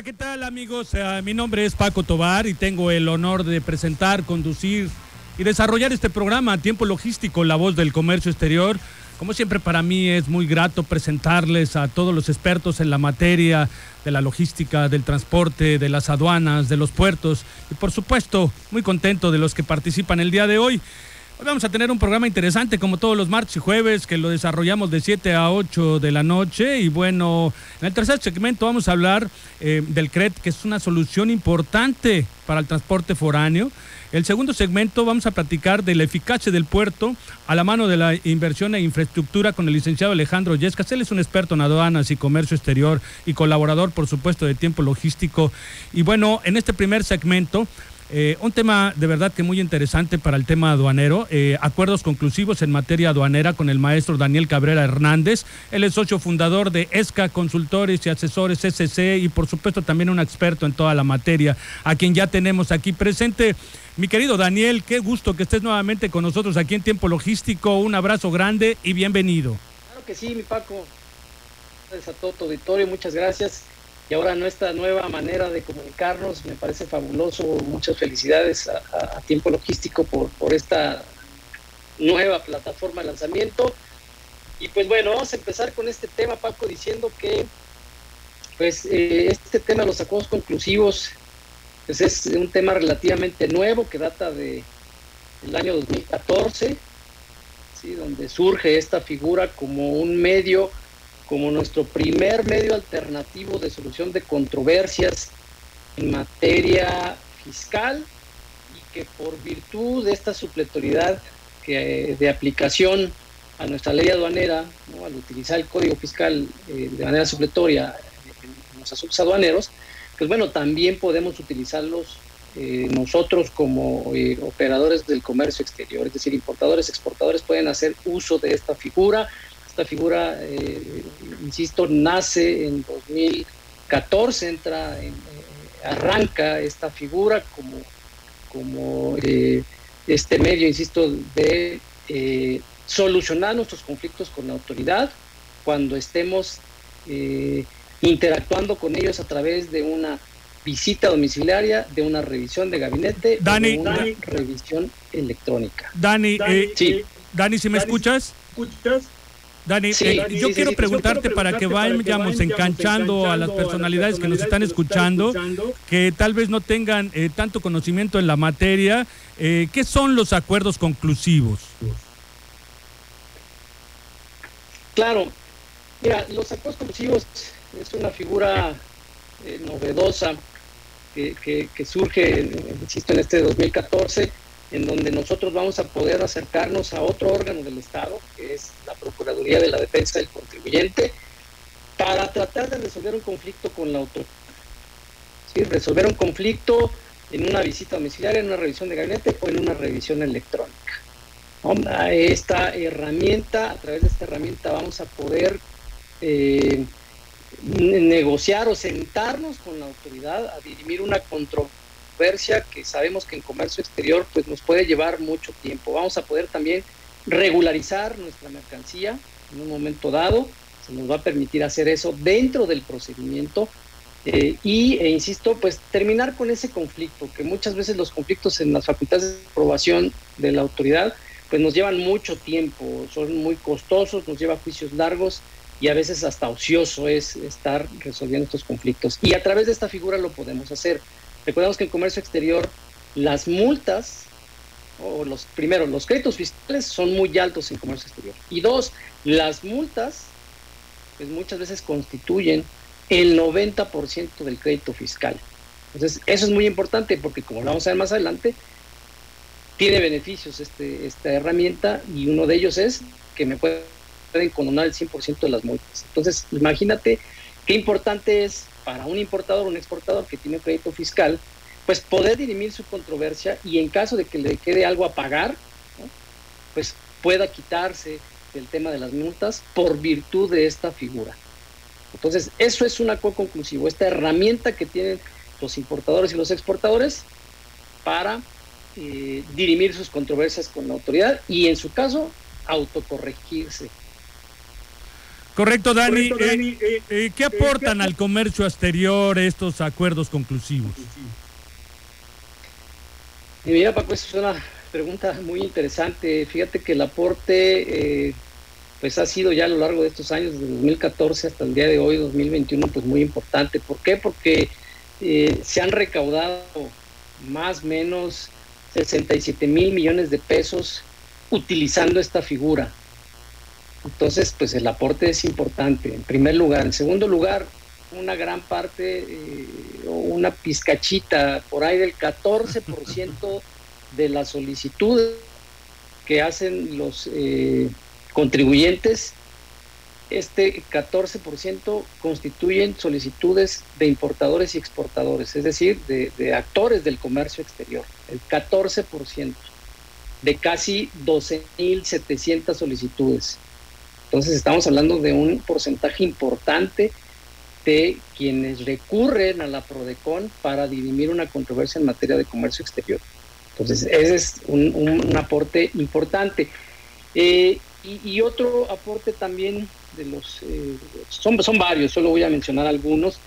Hola, ¿qué tal amigos? Eh, mi nombre es Paco Tobar y tengo el honor de presentar, conducir y desarrollar este programa Tiempo Logístico, La Voz del Comercio Exterior. Como siempre para mí es muy grato presentarles a todos los expertos en la materia de la logística, del transporte, de las aduanas, de los puertos y por supuesto muy contento de los que participan el día de hoy. Hoy vamos a tener un programa interesante como todos los martes y jueves que lo desarrollamos de 7 a 8 de la noche y bueno, en el tercer segmento vamos a hablar eh, del CRET que es una solución importante para el transporte foráneo. El segundo segmento vamos a platicar de la eficacia del puerto a la mano de la inversión e infraestructura con el licenciado Alejandro Yescas. Él es un experto en aduanas y comercio exterior y colaborador, por supuesto, de tiempo logístico. Y bueno, en este primer segmento eh, un tema de verdad que muy interesante para el tema aduanero, eh, acuerdos conclusivos en materia aduanera con el maestro Daniel Cabrera Hernández. Él es socio fundador de ESCA Consultores y Asesores SC y por supuesto también un experto en toda la materia, a quien ya tenemos aquí presente. Mi querido Daniel, qué gusto que estés nuevamente con nosotros aquí en Tiempo Logístico. Un abrazo grande y bienvenido. Claro que sí, mi Paco. Gracias a todo tu auditorio, muchas gracias y ahora nuestra nueva manera de comunicarnos me parece fabuloso. Muchas felicidades a, Tiempo Logístico por, por esta nueva plataforma de lanzamiento. Y pues bueno, vamos a empezar con este tema, Paco, diciendo que pues eh, este tema de los acuerdos conclusivos pues es un tema relativamente nuevo que data de el año 2014, ¿sí? donde surge esta figura como un medio como nuestro primer medio alternativo de solución de controversias en materia fiscal y que por virtud de esta supletoriedad que, de aplicación a nuestra ley aduanera, al utilizar el código fiscal eh, de manera supletoria en los asuntos aduaneros, pues bueno, también podemos utilizarlos eh, nosotros como eh, operadores del comercio exterior, es decir, importadores, exportadores pueden hacer uso de esta figura esta figura, eh, insisto, nace en 2014, entra en, eh, arranca esta figura como, como eh, este medio, insisto, de solucionar nuestros conflictos con la autoridad cuando estemos interactuando con ellos a través de una visita domiciliaria, de una revisión de gabinete, de una revisión electrónica. Dani, sí. Dani, si me escuchas? ¿Escuchas? Dani, eh, yo quiero preguntarte para que vayamos enganchando a las personalidades que nos están escuchando, que tal vez no tengan eh, tanto conocimiento en la materia, eh, ¿qué son los acuerdos conclusivos? Claro, mira, los acuerdos conclusivos es una figura novedosa que, que, que surge, insisto, en este 2014 en donde nosotros vamos a poder acercarnos a otro órgano del Estado, que es la Procuraduría de la Defensa del Contribuyente, para tratar de resolver un conflicto con la autoridad. Resolver un conflicto en una visita domiciliaria, en una revisión de gabinete o en una revisión electrónica. Esta herramienta, a través de esta herramienta vamos a poder eh, negociar o sentarnos con la autoridad a dirimir una controversia que sabemos que en comercio exterior pues nos puede llevar mucho tiempo. Vamos a poder también regularizar nuestra mercancía en un momento dado, se nos va a permitir hacer eso dentro del procedimiento eh, y, e insisto, pues terminar con ese conflicto, que muchas veces los conflictos en las facultades de aprobación de la autoridad pues nos llevan mucho tiempo, son muy costosos, nos lleva juicios largos y a veces hasta ocioso es estar resolviendo estos conflictos. Y a través de esta figura lo podemos hacer. Recordemos que en comercio exterior las multas, o los primero, los créditos fiscales son muy altos en comercio exterior. Y dos, las multas, pues muchas veces constituyen el 90% del crédito fiscal. Entonces, eso es muy importante porque, como lo vamos a ver más adelante, tiene beneficios este, esta herramienta y uno de ellos es que me pueden condonar el 100% de las multas. Entonces, imagínate qué importante es para un importador o un exportador que tiene crédito fiscal, pues poder dirimir su controversia y en caso de que le quede algo a pagar, pues pueda quitarse del tema de las multas por virtud de esta figura. Entonces, eso es un acuerdo conclusivo, esta herramienta que tienen los importadores y los exportadores para eh, dirimir sus controversias con la autoridad y en su caso autocorregirse Correcto, Dani. ¿Qué aportan al comercio exterior estos acuerdos conclusivos? mira, Paco, es una pregunta muy interesante. Fíjate que el aporte eh, pues ha sido ya a lo largo de estos años, desde 2014 hasta el día de hoy, 2021, pues muy importante. ¿Por qué? Porque eh, se han recaudado más o menos 67 mil millones de pesos utilizando esta figura. Entonces, pues el aporte es importante, en primer lugar. En segundo lugar, una gran parte, eh, o una pizcachita, por ahí del 14% de las solicitudes que hacen los eh, contribuyentes, este 14% constituyen solicitudes de importadores y exportadores, es decir, de, actores del comercio exterior. El 14% de casi 12.700 solicitudes. Entonces estamos hablando de un porcentaje importante de quienes recurren a la PRODECON para dirimir una controversia en materia de comercio exterior. Entonces, ese es un, aporte importante. Eh, y, otro aporte también de los, eh, son, son varios, solo voy a mencionar algunos,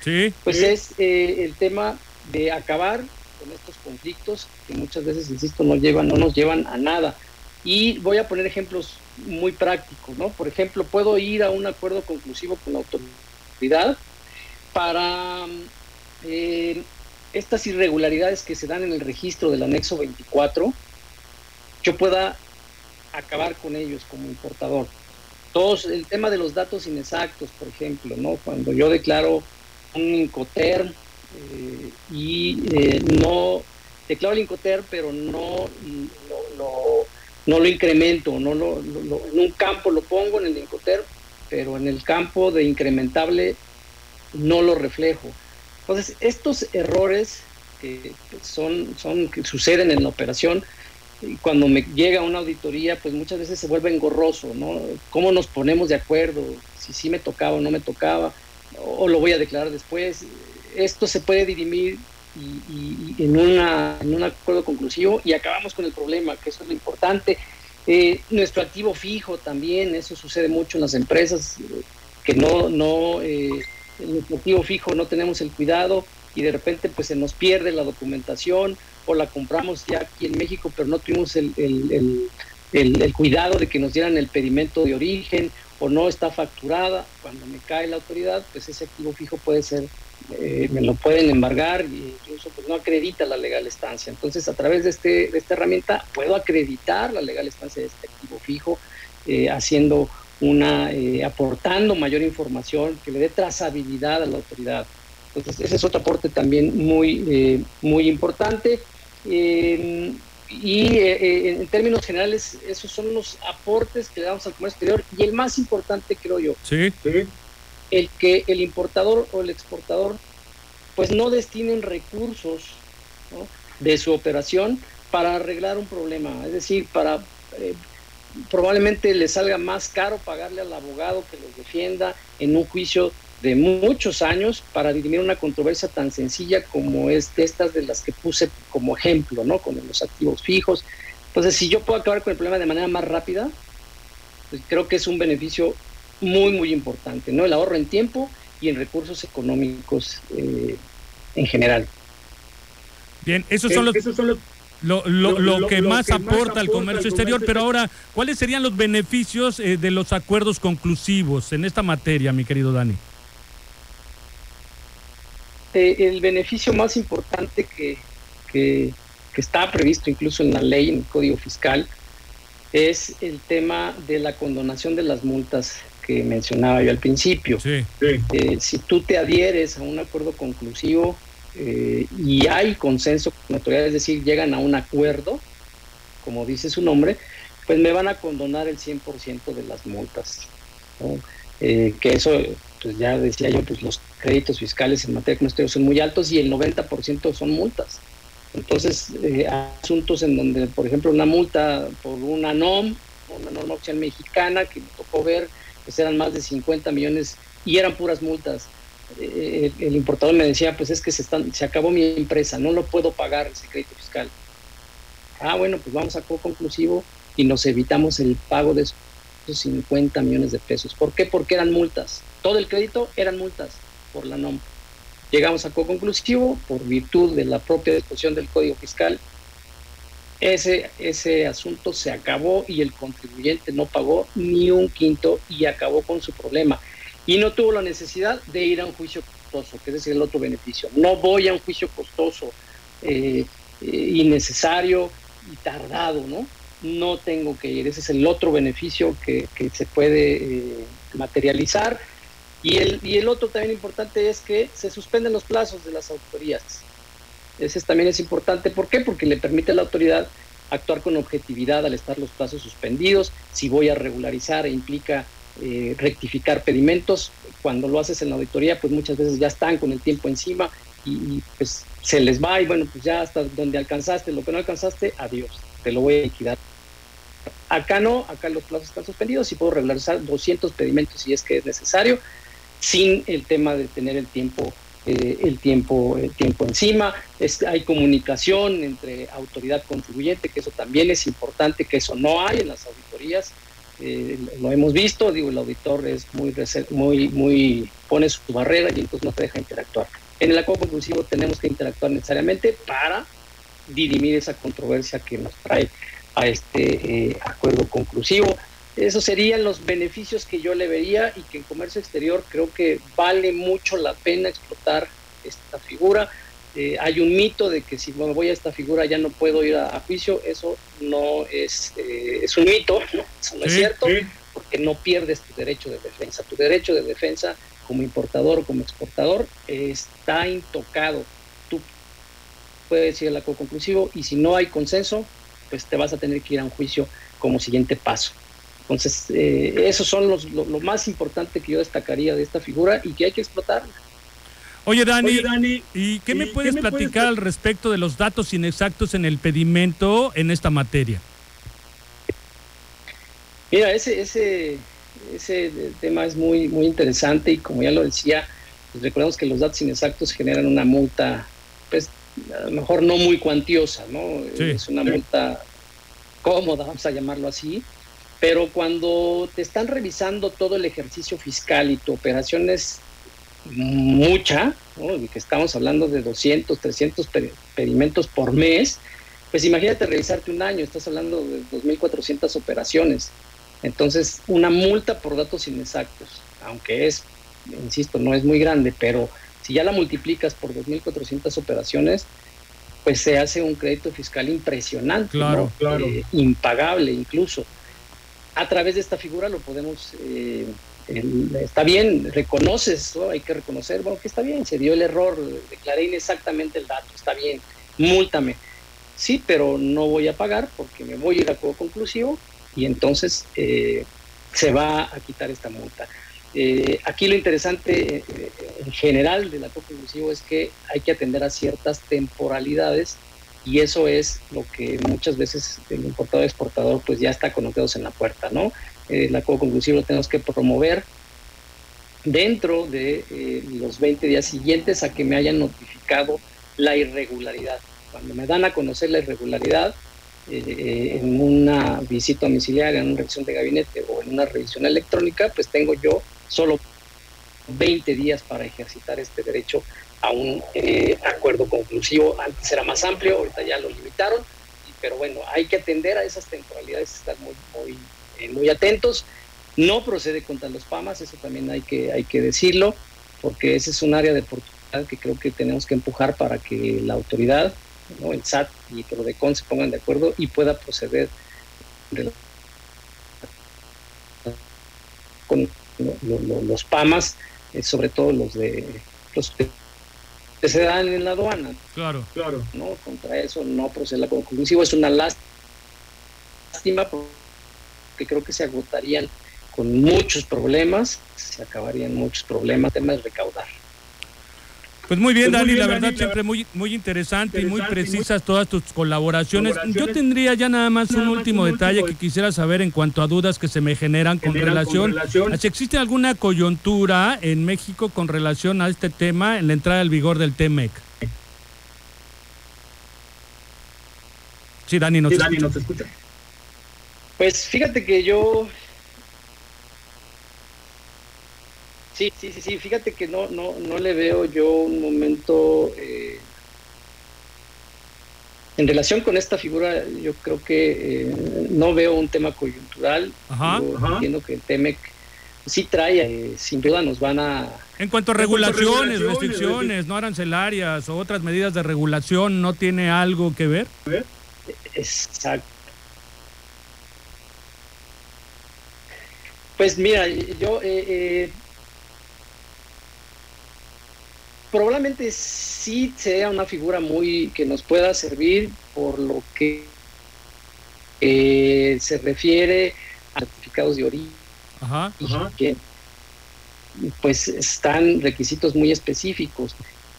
pues es eh, el tema de acabar con estos conflictos que muchas veces, insisto, no, llevan, no nos llevan a nada. Y voy a poner ejemplos muy prácticos, ¿no? Por ejemplo, puedo ir a un acuerdo conclusivo con la autoridad para eh, estas irregularidades que se dan en el registro del anexo 24, yo pueda acabar con ellos como importador. Todos, el tema de los datos inexactos, por ejemplo, ¿no? Cuando yo declaro un Incoterm eh, y eh, no declaro el Incoterm, pero no, no, lo incremento, no lo, en un campo lo pongo en el Incoterm, pero en el campo de incrementable no lo reflejo. Entonces, estos errores que son, son que suceden en la operación, cuando me llega una auditoría, pues muchas veces se vuelve engorroso, ¿no? ¿Cómo nos ponemos de acuerdo? Si sí me tocaba o no me tocaba, o lo voy a declarar después. Esto se puede dirimir y, en, una, en un acuerdo conclusivo y acabamos con el problema, que eso es lo importante. Eh, nuestro activo fijo también, eso sucede mucho en las empresas, que no, no, eh, nuestro activo fijo no tenemos el cuidado y de repente pues se nos pierde la documentación o la compramos ya aquí en México, pero no tuvimos el, el, cuidado de que nos dieran el pedimento de origen o no está facturada. Cuando me cae la autoridad, pues ese activo fijo puede ser, eh, me lo pueden embargar y incluso pues no acredita la legal estancia. Entonces, a través de, este, de esta herramienta puedo acreditar la legal estancia de este activo fijo, eh, haciendo una, eh, aportando mayor información que le dé trazabilidad a la autoridad. Entonces, ese es otro aporte también muy, muy importante. Eh, y eh, eh, en términos generales, esos son los aportes que le damos al comercio exterior. Y el más importante, creo yo, sí. El que el importador o el exportador pues no destinen recursos de su operación para arreglar un problema. Es decir, para probablemente le salga más caro pagarle al abogado que los defienda en un juicio de muchos años para dirimir una controversia tan sencilla como es de estas de las que puse como ejemplo, ¿no? Con los activos fijos. Entonces, si yo puedo acabar con el problema de manera más rápida, pues creo que es un beneficio muy, muy importante, ¿no? El ahorro en tiempo y en recursos económicos eh, en general. Bien, esos son los... lo, que, más, aporta al comercio, exterior, pero ahora, ¿cuáles serían los beneficios eh, de los acuerdos conclusivos en esta materia, mi querido Dani? El beneficio más importante que, está previsto incluso en la ley, en el Código Fiscal, es el tema de la condonación de las multas que mencionaba yo al principio. Eh, si tú te adhieres a un acuerdo conclusivo eh, y hay consenso con la autoridad, es decir, llegan a un acuerdo, como dice su nombre, pues me van a condonar el 100% de las multas. Eh, que eso pues ya decía yo, pues los créditos fiscales en materia de comercio son muy altos y el 90% son multas. Entonces, eh, asuntos en donde, por ejemplo, una multa por una NOM, una norma oficial mexicana, que me tocó ver, pues eran más de 50 millones y eran puras multas. Eh, el, importador me decía, pues es que se, están, se acabó mi empresa, no lo puedo pagar ese crédito fiscal. Ah, bueno, pues vamos a co-conclusivo y nos evitamos el pago de eso 250 millones de pesos. ¿Por qué? Porque eran multas. Todo el crédito eran multas por la NOM. Llegamos a co-conclusivo por virtud de la propia disposición del Código Fiscal. Ese, ese asunto se acabó y el contribuyente no pagó ni un quinto y acabó con su problema. Y no tuvo la necesidad de ir a un juicio costoso, que es el otro beneficio. No voy a un juicio costoso, eh, eh, innecesario y tardado, ¿no? No tengo que ir. Ese es el otro beneficio que, se puede eh, materializar. Y el, y el otro también importante es que se suspenden los plazos de las autorías. Ese también es importante. ¿Por qué? Porque le permite a la autoridad actuar con objetividad al estar los plazos suspendidos. Si voy a regularizar e implica eh, rectificar pedimentos, cuando lo haces en la auditoría, pues muchas veces ya están con el tiempo encima y, pues se les va y bueno, pues ya hasta donde alcanzaste, lo que no alcanzaste, adiós, te lo voy a liquidar. Acá no, acá los plazos están suspendidos y puedo regularizar 200 pedimentos si es que es necesario, sin el tema de tener el tiempo eh, el tiempo el tiempo encima. Hay comunicación entre autoridad contribuyente que eso también es importante que eso no hay en las auditorías eh, lo hemos visto digo el auditor es muy muy muy pone su barrera y entonces no te deja interactuar. En el acuerdo conclusivo tenemos que interactuar necesariamente para dirimir esa controversia que nos trae a este eh, acuerdo conclusivo esos serían los beneficios que yo le vería y que en comercio exterior creo que vale mucho la pena explotar esta figura. Eh, hay un mito de que si me voy a esta figura ya no puedo ir a, juicio. Eso no es, eh, es un mito, ¿no? eso no es cierto, porque no pierdes tu derecho de defensa. Tu derecho de defensa como importador o como exportador está intocado. Tú puedes ir al acuerdo conclusivo y si no hay consenso, pues te vas a tener que ir a un juicio como siguiente paso. Entonces, eh, esos son los, lo, más importante que yo destacaría de esta figura y que hay que explotar. Oye, Dani, ¿y qué me puedes platicar al respecto de los datos inexactos en el pedimento en esta materia? Mira, ese, ese, ese tema es muy, muy interesante y como ya lo decía, pues recordemos que los datos inexactos generan una multa, pues a lo mejor no muy cuantiosa, ¿no? es una multa cómoda, vamos a llamarlo así, pero cuando te están revisando todo el ejercicio fiscal y tu operación es mucha, que estamos hablando de 200, 300 pedimentos por mes, pues imagínate revisarte un año, estás hablando de 2.400 operaciones. Entonces, una multa por datos inexactos, aunque es, insisto, no es muy grande, pero si ya la multiplicas por 2.400 operaciones, pues se hace un crédito fiscal impresionante, claro, claro. Eh, impagable incluso a través de esta figura lo podemos, eh, está bien, reconoces, hay que reconocer, bueno, que está bien, se dio el error, declaré inexactamente el dato, está bien, múltame. Sí, pero no voy a pagar porque me voy a ir a juego conclusivo y entonces eh, se va a quitar esta multa. Eh, aquí lo interesante en general del acuerdo conclusivo es que hay que atender a ciertas temporalidades y eso es lo que muchas veces el importador exportador pues ya está con los dedos en la puerta, ¿no? Eh, el acuerdo conclusivo lo tenemos que promover dentro de eh, los 20 días siguientes a que me hayan notificado la irregularidad. Cuando me dan a conocer la irregularidad eh, en una visita domiciliaria, en una revisión de gabinete o en una revisión electrónica, pues tengo yo solo 20 días para ejercitar este derecho a un eh, acuerdo conclusivo. Antes era más amplio, ahorita ya lo limitaron, pero bueno, hay que atender a esas temporalidades, estar muy, muy, eh, muy atentos. No procede contra los PAMAS, eso también hay que, hay que decirlo, porque ese es un área de oportunidad que creo que tenemos que empujar para que la autoridad, ¿no? el SAT y PRODECON se pongan de acuerdo y pueda proceder con los PAMAS, eh, sobre todo los de los que se dan en la aduana. Claro, claro. ¿no? Contra eso no procede la conclusivo. Es una lástima porque creo que se agotarían con muchos problemas, se acabarían muchos problemas, temas de recaudar. Pues muy bien, pues Dani, la verdad siempre muy muy interesante, y muy precisas todas tus colaboraciones. Yo tendría ya nada más un último detalle que quisiera saber en cuanto a dudas que se me generan con relación, a si existe alguna coyuntura en México con relación a este tema en la entrada al vigor del TEMEC. Sí, Dani, nos, escucha. Pues fíjate que yo Sí, sí, sí, sí. Fíjate que no, no, no le veo yo un momento. Eh, en relación con esta figura, yo creo que eh, no veo un tema coyuntural. Ajá, entiendo que el TEMEC sí trae, eh, sin duda nos van a... En cuanto a regulaciones, restricciones, no arancelarias o otras medidas de regulación, ¿no tiene algo que ver? Exacto. Pues mira, yo eh, probablemente sí sea una figura muy que nos pueda servir por lo que eh, se refiere a certificados de origen. Ajá, que pues están requisitos muy específicos.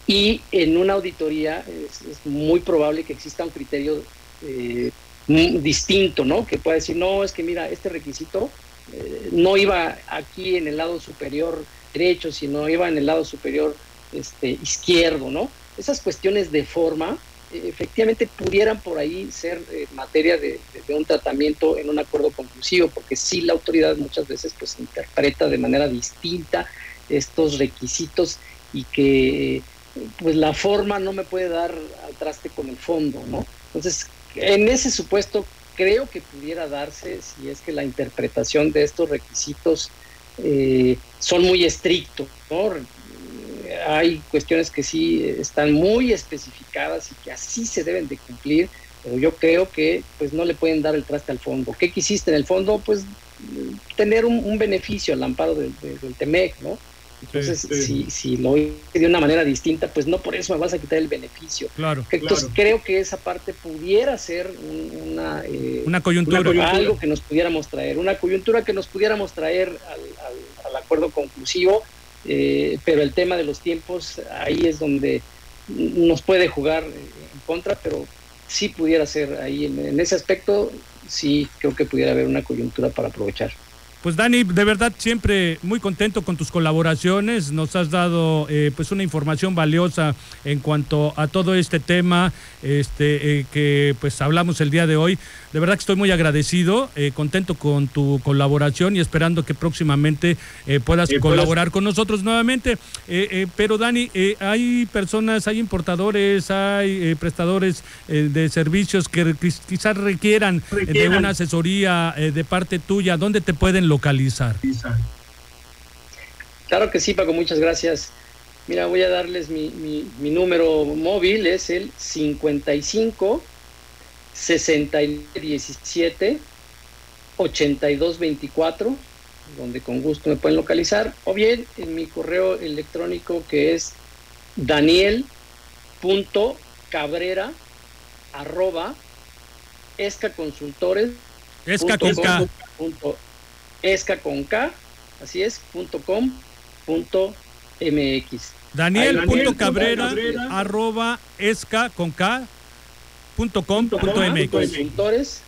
Y en una auditoría es, muy probable que exista un criterio eh, distinto, ¿no? Que pueda decir, no, es que mira, este requisito eh, no iba aquí en el lado superior derecho, sino iba en el lado superior este, izquierdo, ¿no? Esas cuestiones de forma eh, efectivamente pudieran por ahí ser eh, materia de, un tratamiento en un acuerdo conclusivo, porque sí la autoridad muchas veces pues interpreta de manera distinta estos requisitos y que pues la forma no me puede dar al traste con el fondo, ¿no? Entonces, en ese supuesto creo que pudiera darse si es que la interpretación de estos requisitos eh, son muy estrictos, ¿no? Hay cuestiones que sí están muy especificadas y que así se deben de cumplir, pero yo creo que pues no le pueden dar el traste al fondo. ¿Qué quisiste en el fondo? Pues tener un, beneficio al amparo del, del, TEMEC, ¿no? Entonces, Si, si lo hice de una manera distinta, pues no por eso me vas a quitar el beneficio. Claro. Entonces, creo que esa parte pudiera ser una, eh, una, coyuntura. Algo que nos pudiéramos traer, una coyuntura que nos pudiéramos traer al, al acuerdo conclusivo eh, pero el tema de los tiempos, ahí es donde nos puede jugar en contra, pero sí pudiera ser ahí, en ese aspecto, sí creo que pudiera haber una coyuntura para aprovechar. Pues Dani, de verdad siempre muy contento con tus colaboraciones, nos has dado eh, pues una información valiosa en cuanto a todo este tema este, eh, que pues hablamos el día de hoy. De verdad que estoy muy agradecido, eh, contento con tu colaboración y esperando que próximamente puedas colaborar con nosotros nuevamente. pero Dani, hay personas, hay importadores, hay prestadores de servicios que quizás requieran, de una asesoría de parte tuya. ¿Dónde te pueden localizar. Claro que sí, Paco, muchas gracias. Mira, voy a darles mi, mi, número móvil, es el 55 6017 8224, donde con gusto me pueden localizar, o bien en mi correo electrónico que es daniel.cabrera arroba escaconsultores esca esca con K, así es, punto com, punto MX. Daniel.cabrera arroba esca con K punto com punto MX.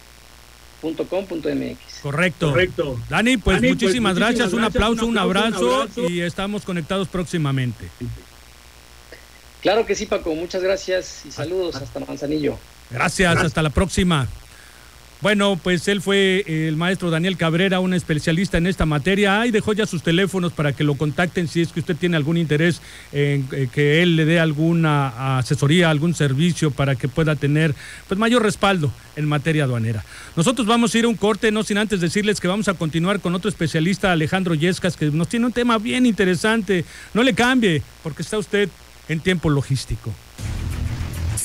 Punto com, punto MX. Correcto. Correcto. Dani, pues, pues muchísimas, gracias, un, aplauso, un, abrazo, y estamos conectados próximamente. Claro que sí, Paco, muchas gracias y saludos hasta Manzanillo. gracias. hasta la próxima. Bueno, pues él fue el maestro Daniel Cabrera, un especialista en esta materia. Ahí dejó ya sus teléfonos para que lo contacten si es que usted tiene algún interés en eh, que él le dé alguna asesoría, algún servicio para que pueda tener pues mayor respaldo en materia aduanera. Nosotros vamos a ir a un corte, no sin antes decirles que vamos a continuar con otro especialista, Alejandro Yescas, que nos tiene un tema bien interesante. No le cambie, porque está usted en tiempo logístico.